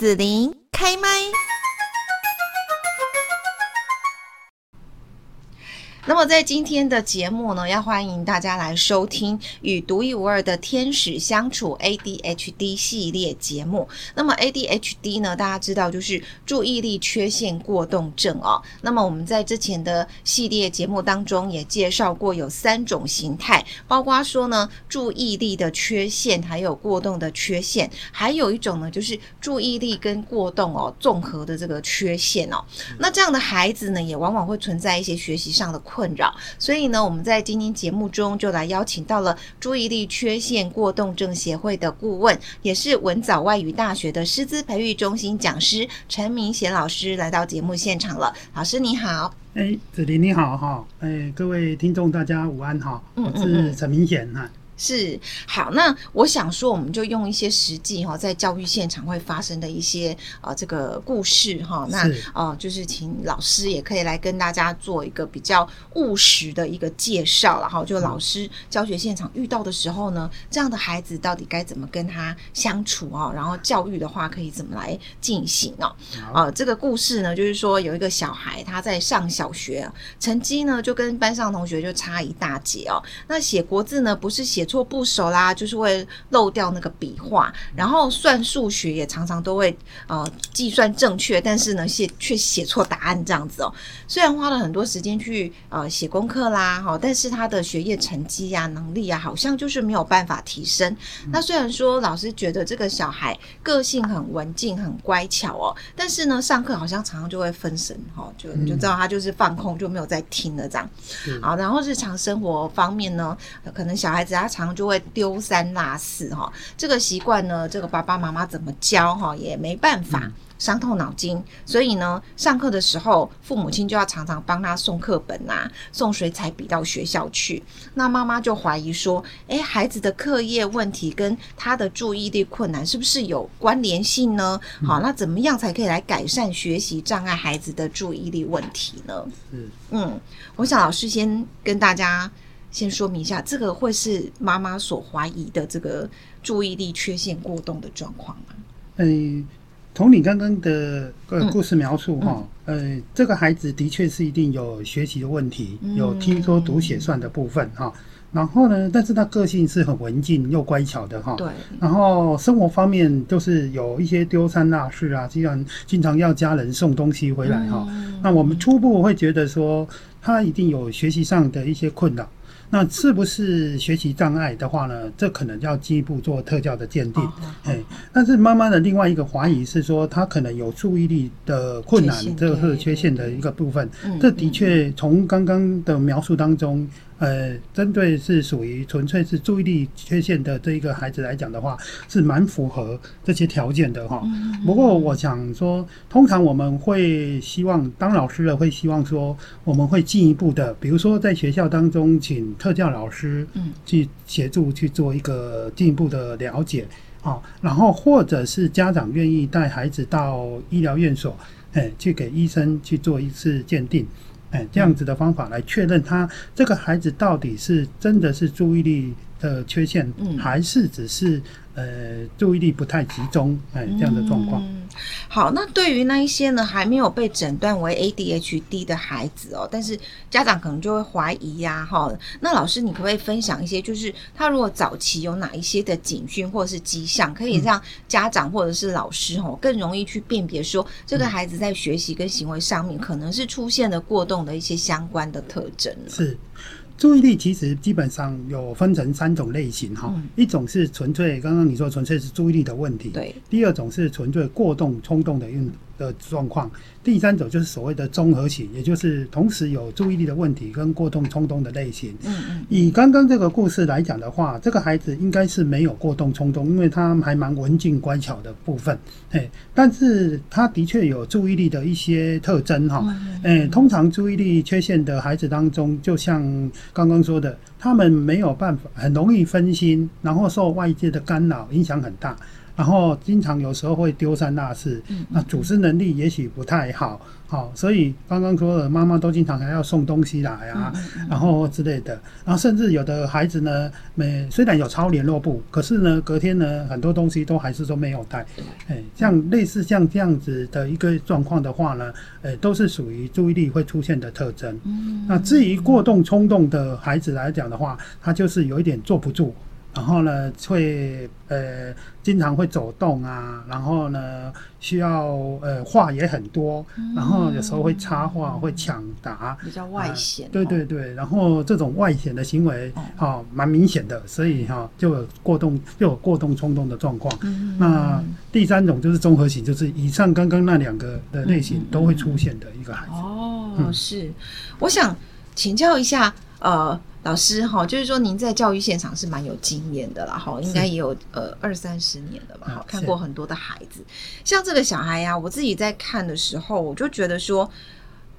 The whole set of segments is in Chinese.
子琳开麦。那么在今天的节目呢，要欢迎大家来收听与独一无二的天使相处 ADHD 系列节目。那么 ADHD 呢，大家知道就是注意力缺陷过动症哦。那么我们在之前的系列节目当中也介绍过有三种形态，包括说呢注意力的缺陷，还有过动的缺陷，还有一种呢就是注意力跟过动哦综合的这个缺陷哦。那这样的孩子呢，也往往会存在一些学习上的困扰，所以呢，我们在今天节目中就来邀请到了注意力缺陷过动症协会的顾问，也是文藻外语大学的师资培育中心讲师陈明贤老师来到节目现场了。老师你好，哎，子琳你好哈，哎，各位听众大家午安哈，我是陈明显哈。是好，那我想说，我们就用一些实际哈，在教育现场会发生的一些呃这个故事哈，那呃就是请老师也可以来跟大家做一个比较务实的一个介绍，然后就老师教学现场遇到的时候呢，这样的孩子到底该怎么跟他相处哦，然后教育的话可以怎么来进行哦？啊，这个故事呢，就是说有一个小孩他在上小学，成绩呢就跟班上同学就差一大截哦，那写国字呢不是写。错不熟啦，就是会漏掉那个笔画，然后算数学也常常都会呃计算正确，但是呢写却写错答案这样子哦。虽然花了很多时间去呃写功课啦，哈，但是他的学业成绩呀、啊、能力啊，好像就是没有办法提升。嗯、那虽然说老师觉得这个小孩个性很文静、很乖巧哦，但是呢上课好像常常就会分神哈，就你就知道他就是放空，就没有在听了这样。好，然后日常生活方面呢，可能小孩子他常常就会丢三落四哈，这个习惯呢，这个爸爸妈妈怎么教哈也没办法，伤透脑筋。所以呢，上课的时候，父母亲就要常常帮他送课本啊，送水彩笔到学校去。那妈妈就怀疑说，诶，孩子的课业问题跟他的注意力困难是不是有关联性呢？好，那怎么样才可以来改善学习障碍孩子的注意力问题呢？嗯，我想老师先跟大家。先说明一下，这个会是妈妈所怀疑的这个注意力缺陷过动的状况吗？嗯，从你刚刚的呃故事描述哈，呃、这个孩子的确是一定有学习的问题，嗯、有听说读写算的部分哈。然后呢，但是他个性是很文静又乖巧的哈。对。然后生活方面就是有一些丢三落四啊，经常经常要家人送东西回来哈。嗯、那我们初步会觉得说，他一定有学习上的一些困扰。那是不是学习障碍的话呢？这可能要进一步做特教的鉴定。哎，但是妈妈的另外一个怀疑是说，他可能有注意力的困难，这个是缺陷的一个部分。这的确从刚刚的描述当中。呃，针对是属于纯粹是注意力缺陷的这一个孩子来讲的话，是蛮符合这些条件的哈。不过我想说，通常我们会希望当老师的会希望说，我们会进一步的，比如说在学校当中请特教老师去协助去做一个进一步的了解啊，然后或者是家长愿意带孩子到医疗院所，哎，去给医生去做一次鉴定。哎，这样子的方法来确认他这个孩子到底是真的是注意力的缺陷，还是只是呃注意力不太集中，哎，这样的状况。嗯，好，那对于那一些呢还没有被诊断为 ADHD 的孩子哦，但是家长可能就会怀疑呀，哈。那老师，你可不可以分享一些，就是他如果早期有哪一些的警讯或者是迹象，可以让家长或者是老师哦更容易去辨别说这个孩子在学习跟行为上面可能是出现了过动的一些相关的特征呢？是。注意力其实基本上有分成三种类型哈，一种是纯粹刚刚你说纯粹是注意力的问题，对；第二种是纯粹过动冲动的运的状况。第三种就是所谓的综合型，也就是同时有注意力的问题跟过动冲动的类型。嗯嗯。以刚刚这个故事来讲的话，这个孩子应该是没有过动冲动，因为他还蛮文静乖巧的部分。嘿，但是他的确有注意力的一些特征哈。诶，通常注意力缺陷的孩子当中，就像刚刚说的，他们没有办法，很容易分心，然后受外界的干扰影响很大。然后经常有时候会丢三落四，嗯、那组织能力也许不太好，好、哦，所以刚刚说的妈妈都经常还要送东西来啊，然后之类的，然后甚至有的孩子呢，每虽然有抄联络簿，可是呢，隔天呢，很多东西都还是说没有带，哎，像类似像这样子的一个状况的话呢，呃，都是属于注意力会出现的特征。嗯、那至于过动冲动的孩子来讲的话，他就是有一点坐不住。然后呢，会呃经常会走动啊，然后呢需要呃话也很多，嗯、然后有时候会插话，嗯、会抢答，比较外显、呃。对对对，然后这种外显的行为哈、蛮明显的，所以哈、哦、就有过动就有过动冲动的状况。嗯、那第三种就是综合型，就是以上刚刚那两个的类型都会出现的一个孩子。哦，嗯、是，我想请教一下呃。老师哈，就是说您在教育现场是蛮有经验的啦，哈，应该也有呃二三十年了吧，哈，看过很多的孩子，像这个小孩呀、啊，我自己在看的时候，我就觉得说，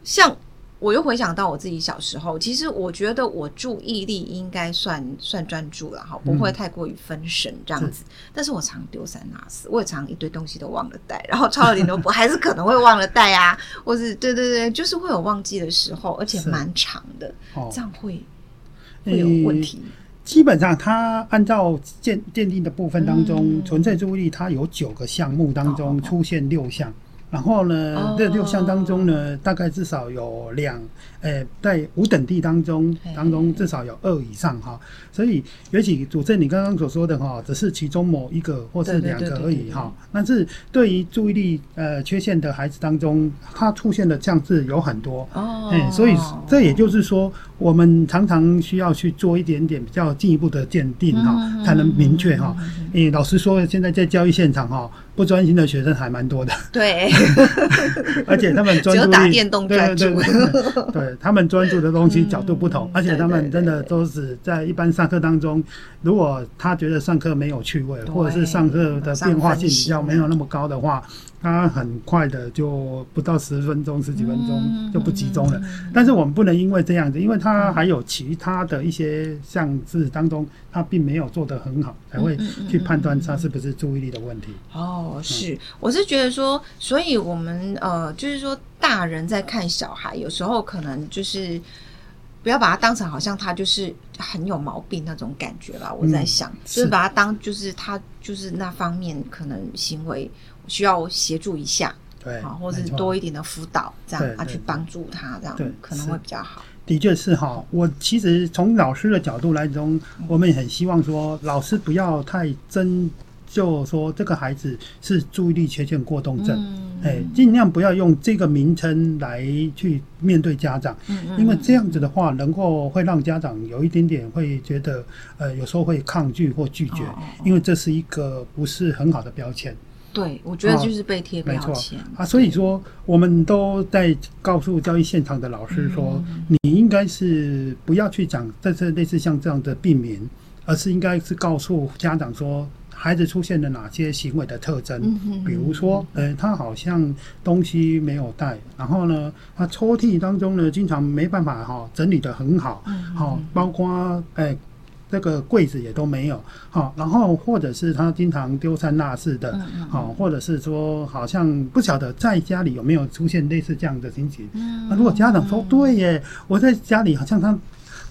像我又回想到我自己小时候，其实我觉得我注意力应该算算专注了哈，不会太过于分神这样子，嗯、但是我常丢三落四，我也常一堆东西都忘了带，然后抄了联络簿还是可能会忘了带啊，或是对对对，就是会有忘记的时候，而且蛮长的，这样会。会有问题。基本上，它按照鉴鉴定的部分当中，纯粹注意力，它有九个项目当中出现六项。然后呢，这六项当中呢，大概至少有两，呃，在五等地当中当中至少有二以上哈。所以，也许主持人你刚刚所说的哈，只是其中某一个或是两个而已哈。但是对于注意力呃缺陷的孩子当中，他出现的这样子有很多哦。哎，所以这也就是说，我们常常需要去做一点点比较进一步的鉴定哈，才能明确哈。诶，老实说，现在在教育现场哈。不专心的学生还蛮多的，对，而且他们专注力，打电动专注，对，他们专注的东西角度不同，嗯、而且他们真的都是在一般上课当中，如果他觉得上课没有趣味，或者是上课的变化性比较没有那么高的话。他很快的就不到十分钟、十几分钟就不集中了。但是我们不能因为这样子，因为他还有其他的一些项字当中，他并没有做得很好，才会去判断他是不是注意力的问题。哦，是，我是觉得说，所以我们呃，就是说大人在看小孩，有时候可能就是。不要把它当成好像他就是很有毛病那种感觉吧。我在想，嗯、是就是把它当就是他就是那方面可能行为需要协助一下，对，啊，或者是多一点的辅导，这样他去帮助他，这样可能会比较好。的确是哈，我其实从老师的角度来中，我们也很希望说老师不要太真。就说这个孩子是注意力缺陷过动症，哎、嗯，尽量不要用这个名称来去面对家长，嗯嗯、因为这样子的话，能够会让家长有一点点会觉得，呃，有时候会抗拒或拒绝，哦哦哦因为这是一个不是很好的标签。对，我觉得就是被贴标签。啊，所以说我们都在告诉教育现场的老师说，嗯、你应该是不要去讲这是类似像这样的病名，而是应该是告诉家长说。孩子出现了哪些行为的特征？比如说，呃，他好像东西没有带，然后呢，他抽屉当中呢，经常没办法哈、哦、整理得很好，好、嗯哼哦，包括哎，这个柜子也都没有，好、哦，然后或者是他经常丢三落四的，好、或者是说好像不晓得在家里有没有出现类似这样的情形。那、如果家长说对耶，我在家里好像他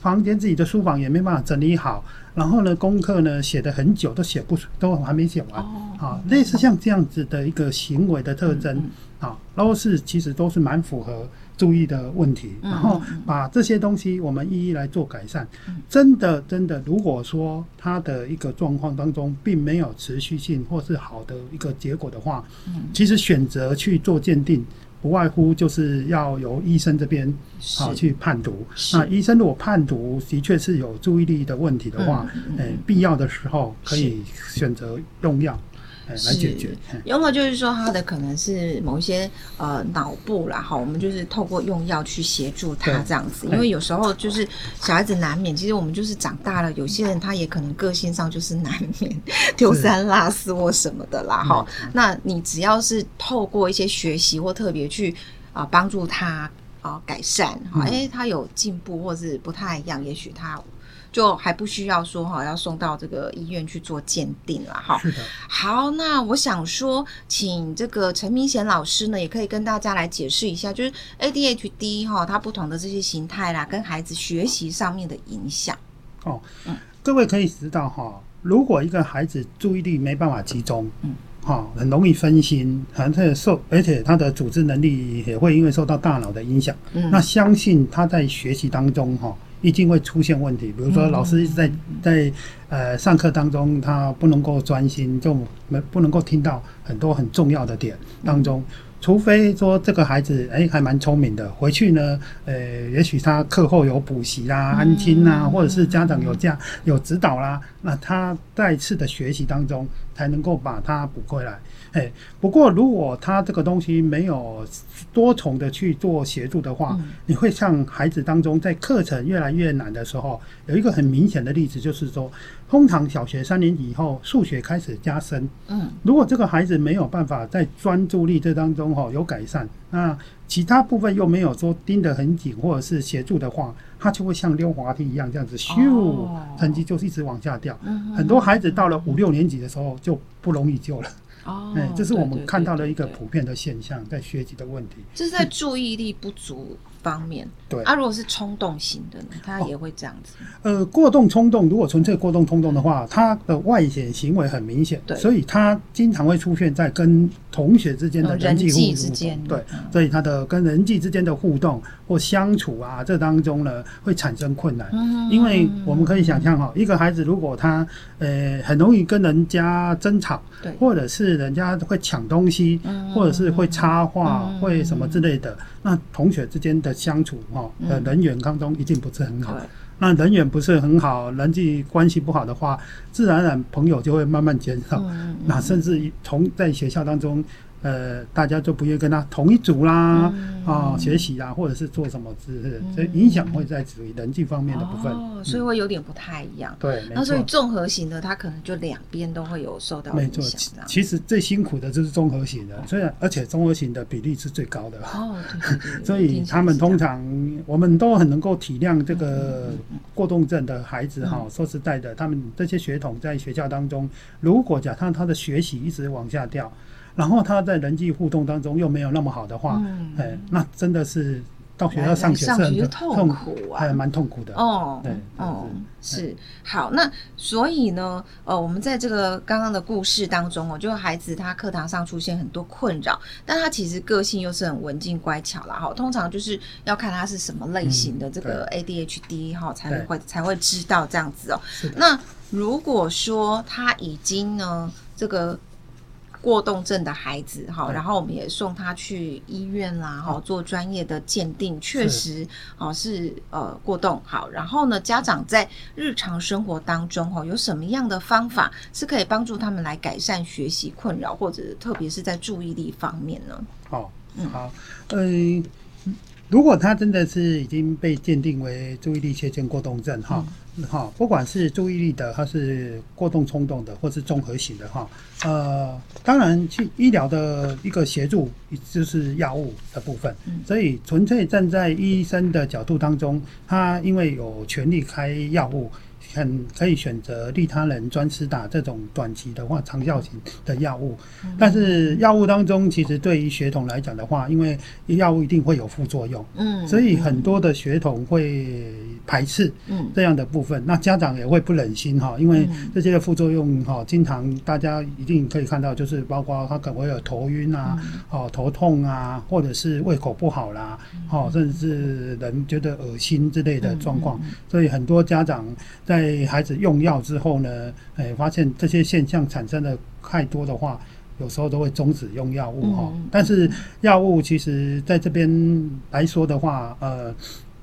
房间自己的书房也没办法整理好。然后呢，功课呢写的很久都写不出，都还没写完。啊、哦，类似像这样子的一个行为的特征，啊、嗯，都是其实都是蛮符合注意的问题。嗯、然后把这些东西我们一一来做改善。嗯、真的真的，如果说他的一个状况当中并没有持续性或是好的一个结果的话，嗯、其实选择去做鉴定。不外乎就是要由医生这边啊去判读。那医生如果判读的确是有注意力的问题的话，诶，必要的时候可以选择用药。来解决，用药就是说他的可能是某一些呃脑部啦，哈，我们就是透过用药去协助他这样子，因为有时候就是小孩子难免，其实我们就是长大了，有些人他也可能个性上就是难免丢三落四或什么的啦，哈。那你只要是透过一些学习或特别去啊帮助他啊改善，哎，他有进步或是不太一样，也许他。就还不需要说哈，要送到这个医院去做鉴定了哈。是的。好，那我想说，请这个陈明贤老师呢，也可以跟大家来解释一下，就是 ADHD 哈，它不同的这些形态啦，跟孩子学习上面的影响。哦，嗯，各位可以知道哈，如果一个孩子注意力没办法集中，嗯。哈，很容易分心，而且受，而且他的组织能力也会因为受到大脑的影响。嗯，那相信他在学习当中，哈，一定会出现问题。比如说，老师一直在在呃上课当中，他不能够专心，就没不能够听到很多很重要的点当中。除非说这个孩子哎还蛮聪明的，回去呢，呃，也许他课后有补习啦、安亲啦，或者是家长有这样有指导啦，那他再次的学习当中才能够把它补回来。哎，不过如果他这个东西没有多重的去做协助的话，你会像孩子当中在课程越来越难的时候，有一个很明显的例子，就是说，通常小学三年级以后数学开始加深，嗯，如果这个孩子没有办法在专注力这当中哈有改善，那其他部分又没有说盯得很紧或者是协助的话，他就会像溜滑梯一样这样子咻，成绩就是一直往下掉。很多孩子到了五六年级的时候就不容易救了。哦，哎，这是我们看到的一个普遍的现象，在学习的问题。这是在注意力不足方面。对，啊，如果是冲动型的呢，他也会这样子。呃，过动冲动，如果纯粹过动冲动的话，他的外显行为很明显，对，所以他经常会出现在跟同学之间的人际互动。之间，对，所以他的跟人际之间的互动或相处啊，这当中呢会产生困难。嗯，因为我们可以想象哈，一个孩子如果他呃很容易跟人家争吵，对，或者是人家会抢东西，或者是会插话，会什么之类的，那同学之间的相处哈，呃，人缘当中一定不是很好。那人缘不是很好，人际关系不好的话，自然而然朋友就会慢慢减少。那甚至从在学校当中。呃，大家就不愿意跟他同一组啦，啊、学习啊，或者是做什么之类的，所以影响会在属于人际方面的部分，哦，所以会有点不太一样。嗯、对，那所以综合型的，他可能就两边都会有受到影响。没错，其实最辛苦的就是综合型的，虽然而且综合型的比例是最高的。哦。所以他们通常，我们都很能够体谅这个过动症的孩子哈。说实在的，他们这些血统在学校当中，如果假设他的学习一直往下掉。然后他在人际互动当中又没有那么好的话，嗯、哎，那真的是到学校上学是很痛苦啊，还蛮痛苦的。哦，对，哦，是，是好。那所以呢，呃，我们在这个刚刚的故事当中哦，就孩子他课堂上出现很多困扰，但他其实个性又是很文静乖巧啦。哈，通常就是要看他是什么类型的这个 ADHD 哈，才会才会知道这样子哦。那如果说他已经呢，这个。过动症的孩子，哈，然后我们也送他去医院啦，哈，做专业的鉴定，确实，哦，是呃过动，好，然后呢，家长在日常生活当中，哈，有什么样的方法是可以帮助他们来改善学习困扰，或者特别是在注意力方面呢？好，嗯，好，嗯。如果他真的是已经被鉴定为注意力缺陷过动症，哈、嗯，哈，不管是注意力的，还是过动冲动的，或是综合型的，哈，呃，当然去医疗的一个协助就是药物的部分，所以纯粹站在医生的角度当中，他因为有权利开药物。很可以选择利他人专吃打这种短期的话长效型的药物，但是药物当中其实对于血统来讲的话，因为药物一定会有副作用，嗯，所以很多的血统会排斥，嗯，这样的部分，那家长也会不忍心哈，因为这些副作用哈，经常大家一定可以看到，就是包括他可能会有头晕啊，哦头痛啊，或者是胃口不好啦，哦甚至是人觉得恶心之类的状况，所以很多家长在在孩子用药之后呢，哎，发现这些现象产生的太多的话，有时候都会终止用药物哈。但是药物其实在这边来说的话，呃，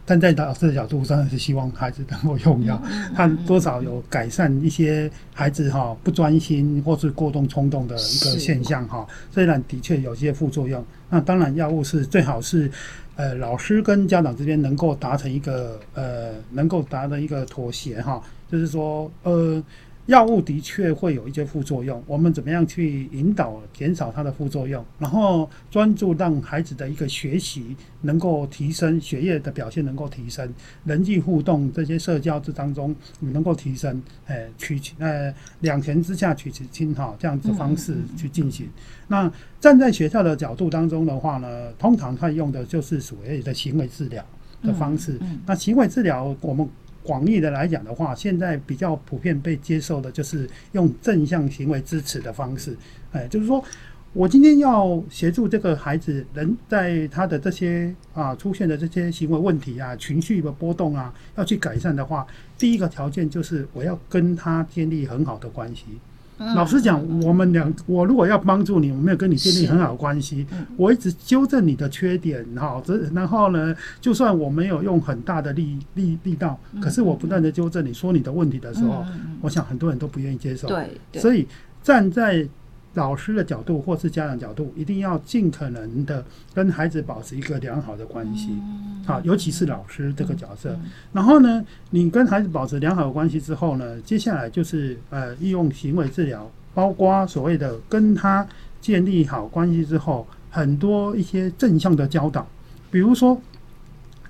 站在老师的角度上是希望孩子能够用药，他多少有改善一些孩子哈不专心或是过动冲动的一个现象哈。虽然的确有些副作用，那当然药物是最好是。呃，老师跟家长之间能够达成一个呃，能够达成一个妥协哈，就是说，呃，药物的确会有一些副作用，我们怎么样去引导减少它的副作用，然后专注让孩子的一个学习能够提升，学业的表现能够提升，人际互动这些社交之当中能够提升，哎，取呃两全之下取其轻哈，这样子方式去进行。那站在学校的角度当中的话呢，通常他用的就是所谓的行为治疗的方式。那行为治疗我们。广义的来讲的话，现在比较普遍被接受的就是用正向行为支持的方式，哎，就是说我今天要协助这个孩子，人在他的这些啊出现的这些行为问题啊、情绪的波动啊，要去改善的话，第一个条件就是我要跟他建立很好的关系。老实讲，我们两，我如果要帮助你，我没有跟你建立很好的关系，我一直纠正你的缺点，哈，这然后呢，就算我没有用很大的力力力道，可是我不断的纠正你说你的问题的时候，我想很多人都不愿意接受，对，所以站在。老师的角度或是家长角度，一定要尽可能的跟孩子保持一个良好的关系，好，尤其是老师这个角色。然后呢，你跟孩子保持良好的关系之后呢，接下来就是呃，利用行为治疗，包括所谓的跟他建立好关系之后，很多一些正向的教导，比如说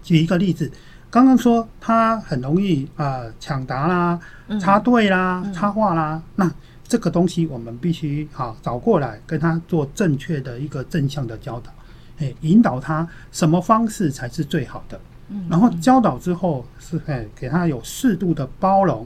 举一个例子，刚刚说他很容易啊抢答啦、插队啦、插话啦，那。这个东西我们必须啊找过来跟他做正确的一个正向的教导，哎，引导他什么方式才是最好的。然后教导之后是哎，给他有适度的包容，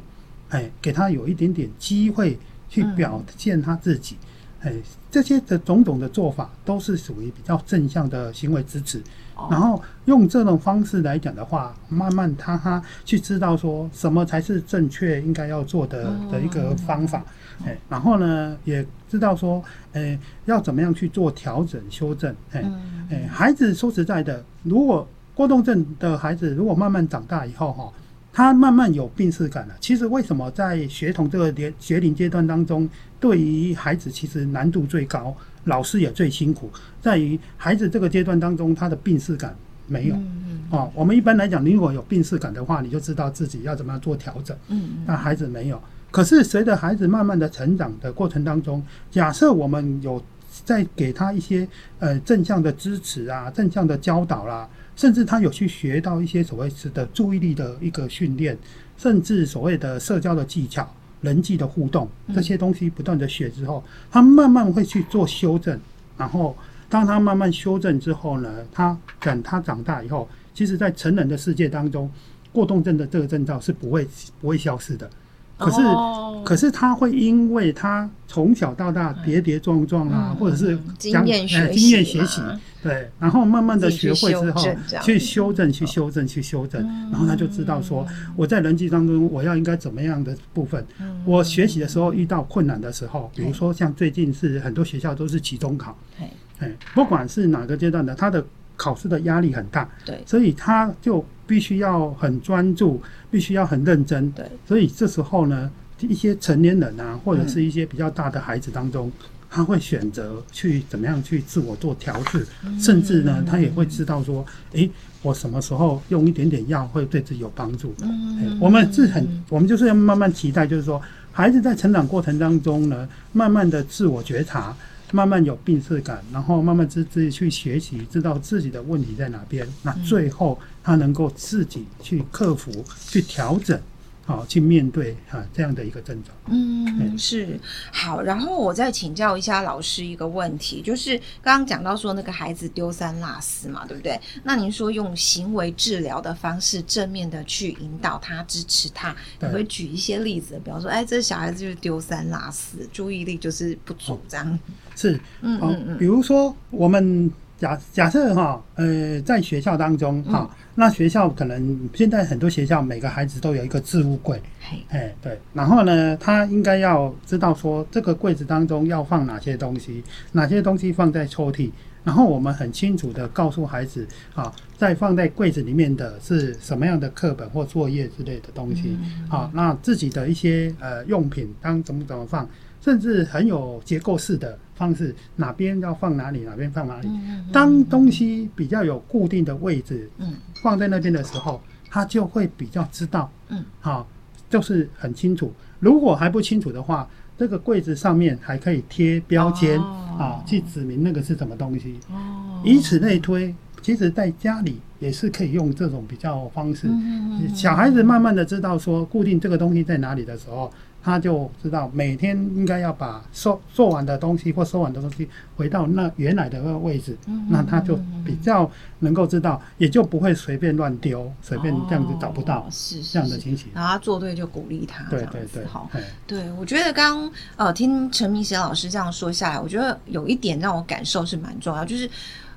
哎，给他有一点点机会去表现他自己，哎，这些的种种的做法都是属于比较正向的行为支持。然后用这种方式来讲的话，慢慢他他去知道说什么才是正确应该要做的的一个方法。哎，然后呢，也知道说，哎，要怎么样去做调整、修正。哎，哎，孩子说实在的，如果过动症的孩子，如果慢慢长大以后，哈，他慢慢有病视感了。其实为什么在学童这个年学龄阶段当中，对于孩子其实难度最高，老师也最辛苦，在于孩子这个阶段当中，他的病视感没有。哦，我们一般来讲，你如果有病视感的话，你就知道自己要怎么样做调整。嗯，那孩子没有。可是，随着孩子慢慢的成长的过程当中，假设我们有在给他一些呃正向的支持啊，正向的教导啦，甚至他有去学到一些所谓的注意力的一个训练，甚至所谓的社交的技巧、人际的互动这些东西不断的学之后，他慢慢会去做修正。然后，当他慢慢修正之后呢，他等他长大以后，其实在成人的世界当中，过动症的这个症状是不会不会消失的。可是，可是他会因为他从小到大跌跌撞撞啊，或者是经验学经验学习，对，然后慢慢的学会之后，去修正，去修正，去修正，然后他就知道说，我在人际当中我要应该怎么样的部分。我学习的时候遇到困难的时候，比如说像最近是很多学校都是期中考，哎，不管是哪个阶段的，他的考试的压力很大，对，所以他就。必须要很专注，必须要很认真。对，所以这时候呢，一些成年人啊，或者是一些比较大的孩子当中，嗯、他会选择去怎么样去自我做调试，嗯、甚至呢，他也会知道说，诶，我什么时候用一点点药会对自己有帮助的。嗯，我们是很，我们就是要慢慢期待，就是说，孩子在成长过程当中呢，慢慢的自我觉察。慢慢有病识感，然后慢慢自自己去学习，知道自己的问题在哪边。那最后他能够自己去克服、去调整。好，去面对哈这样的一个症状。嗯，是好。然后我再请教一下老师一个问题，就是刚刚讲到说那个孩子丢三落四嘛，对不对？那您说用行为治疗的方式，正面的去引导他、支持他，你会举一些例子，比方说，哎，这小孩子就是丢三落四，注意力就是不足，这样。是，嗯嗯嗯。比如说我们。假假设哈，呃，在学校当中哈，那学校可能现在很多学校每个孩子都有一个置物柜，哎，对，然后呢，他应该要知道说这个柜子当中要放哪些东西，哪些东西放在抽屉，然后我们很清楚的告诉孩子啊，在放在柜子里面的是什么样的课本或作业之类的东西，啊，那自己的一些呃用品当怎么怎么放。甚至很有结构式的方式，哪边要放哪里，哪边放哪里。当东西比较有固定的位置，放在那边的时候，他就会比较知道，嗯好，就是很清楚。如果还不清楚的话，这个柜子上面还可以贴标签、哦、啊，去指明那个是什么东西。哦，以此类推，其实在家里也是可以用这种比较方式，嗯、小孩子慢慢的知道说固定这个东西在哪里的时候。他就知道每天应该要把收做完的东西或收完的东西回到那原来的那个位置，嗯、那他就比较能够知道，也就不会随便乱丢，随便这样子找不到，是这样的情形。然后他做对就鼓励他，对对对，好，对，我觉得刚刚呃听陈明贤老师这样说下来，我觉得有一点让我感受是蛮重要，就是。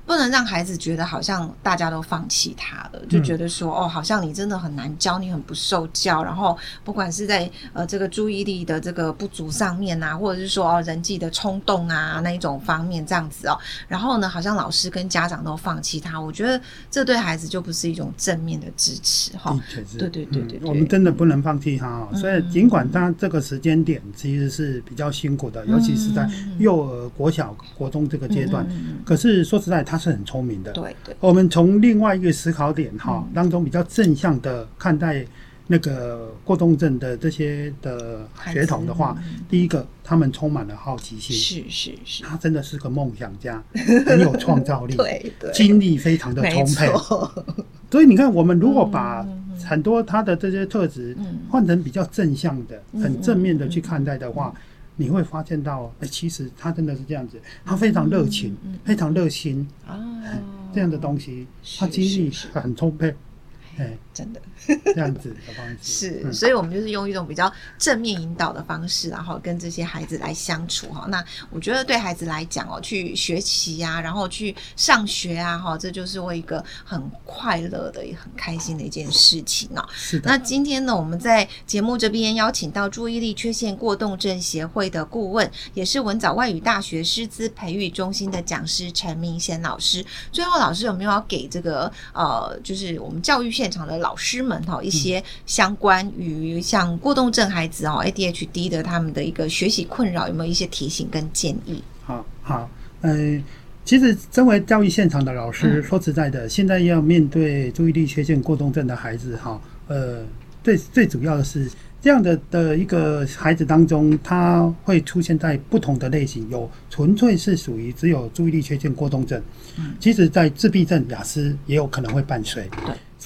不能让孩子觉得好像大家都放弃他了，就觉得说哦，好像你真的很难教，你很不受教。然后不管是在呃这个注意力的这个不足上面啊，或者是说哦人际的冲动啊那一种方面这样子哦。然后呢，好像老师跟家长都放弃他，我觉得这对孩子就不是一种正面的支持哈。对对对对，我们真的不能放弃他哦。所以尽管他这个时间点其实是比较辛苦的，尤其是在幼儿、国小、国中这个阶段。可是说实在他。他是很聪明的，对对。我们从另外一个思考点哈当中比较正向的看待那个过动症的这些的血统的话，第一个他们充满了好奇心，是是是，他真的是个梦想家，很有创造力，对对，精力非常的充沛。所以你看，我们如果把很多他的这些特质换成比较正向的、很正面的去看待的话。你会发现到，哎、欸，其实他真的是这样子，他非常热情，嗯嗯嗯、非常热心啊，这样的东西，他精力很充沛。哎，真的这样子的方式是，嗯、所以我们就是用一种比较正面引导的方式，然后跟这些孩子来相处哈。那我觉得对孩子来讲哦，去学习呀、啊，然后去上学啊，哈，这就是我一个很快乐的、也很开心的一件事情哦。是的。那今天呢，我们在节目这边邀请到注意力缺陷过动症协会的顾问，也是文藻外语大学师资培育中心的讲师陈明贤老师。最后，老师有没有要给这个呃，就是我们教育线现场的老师们哈，一些相关于像过动症孩子哦，ADHD 的他们的一个学习困扰，有没有一些提醒跟建议？好好，呃，其实身为教育现场的老师，嗯、说实在的，现在要面对注意力缺陷过动症的孩子哈，呃，最最主要的是。这样的的一个孩子当中，他会出现在不同的类型，有纯粹是属于只有注意力缺陷过动症，其实在自闭症、雅思也有可能会伴随。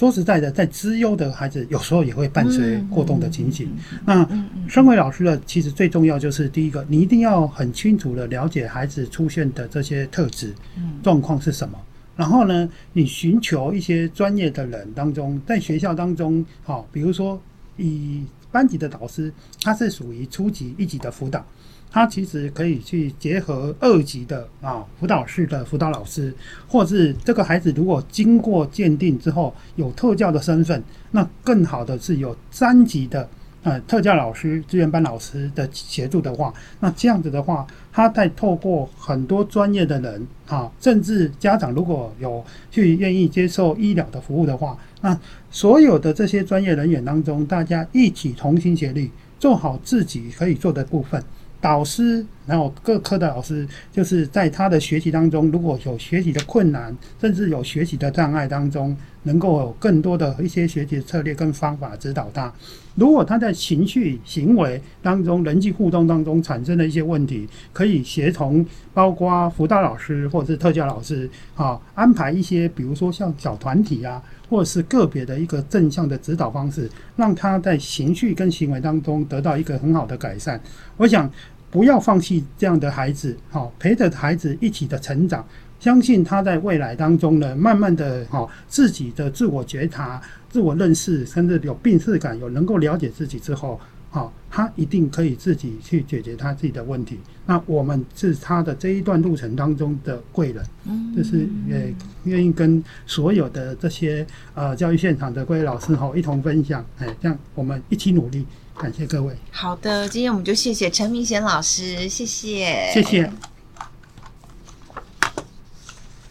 说实在的，在资优的孩子有时候也会伴随过动的情形。那身为老师的，其实最重要就是第一个，你一定要很清楚的了解孩子出现的这些特质、状况是什么。然后呢，你寻求一些专业的人当中，在学校当中，好，比如说以。班级的导师，他是属于初级、一级的辅导，他其实可以去结合二级的啊辅导室的辅导老师，或是这个孩子如果经过鉴定之后有特教的身份，那更好的是有三级的。呃，特教老师、资源班老师的协助的话，那这样子的话，他在透过很多专业的人啊，甚至家长如果有去愿意接受医疗的服务的话，那所有的这些专业人员当中，大家一起同心协力，做好自己可以做的部分。导师，然后各科的老师，就是在他的学习当中，如果有学习的困难，甚至有学习的障碍当中，能够有更多的一些学习策略跟方法指导他。如果他在情绪、行为当中、人际互动当中产生了一些问题，可以协同包括辅导老师或者是特教老师啊，安排一些，比如说像小团体啊。或者是个别的一个正向的指导方式，让他在情绪跟行为当中得到一个很好的改善。我想不要放弃这样的孩子，好，陪着孩子一起的成长，相信他在未来当中呢，慢慢的好，自己的自我觉察、自我认识，甚至有病识感，有能够了解自己之后。好，他一定可以自己去解决他自己的问题。那我们是他的这一段路程当中的贵人，嗯，就是也愿意跟所有的这些呃教育现场的各位老师哈一同分享，哎，这样我们一起努力，感谢各位。好的，今天我们就谢谢陈明贤老师，谢谢，谢谢。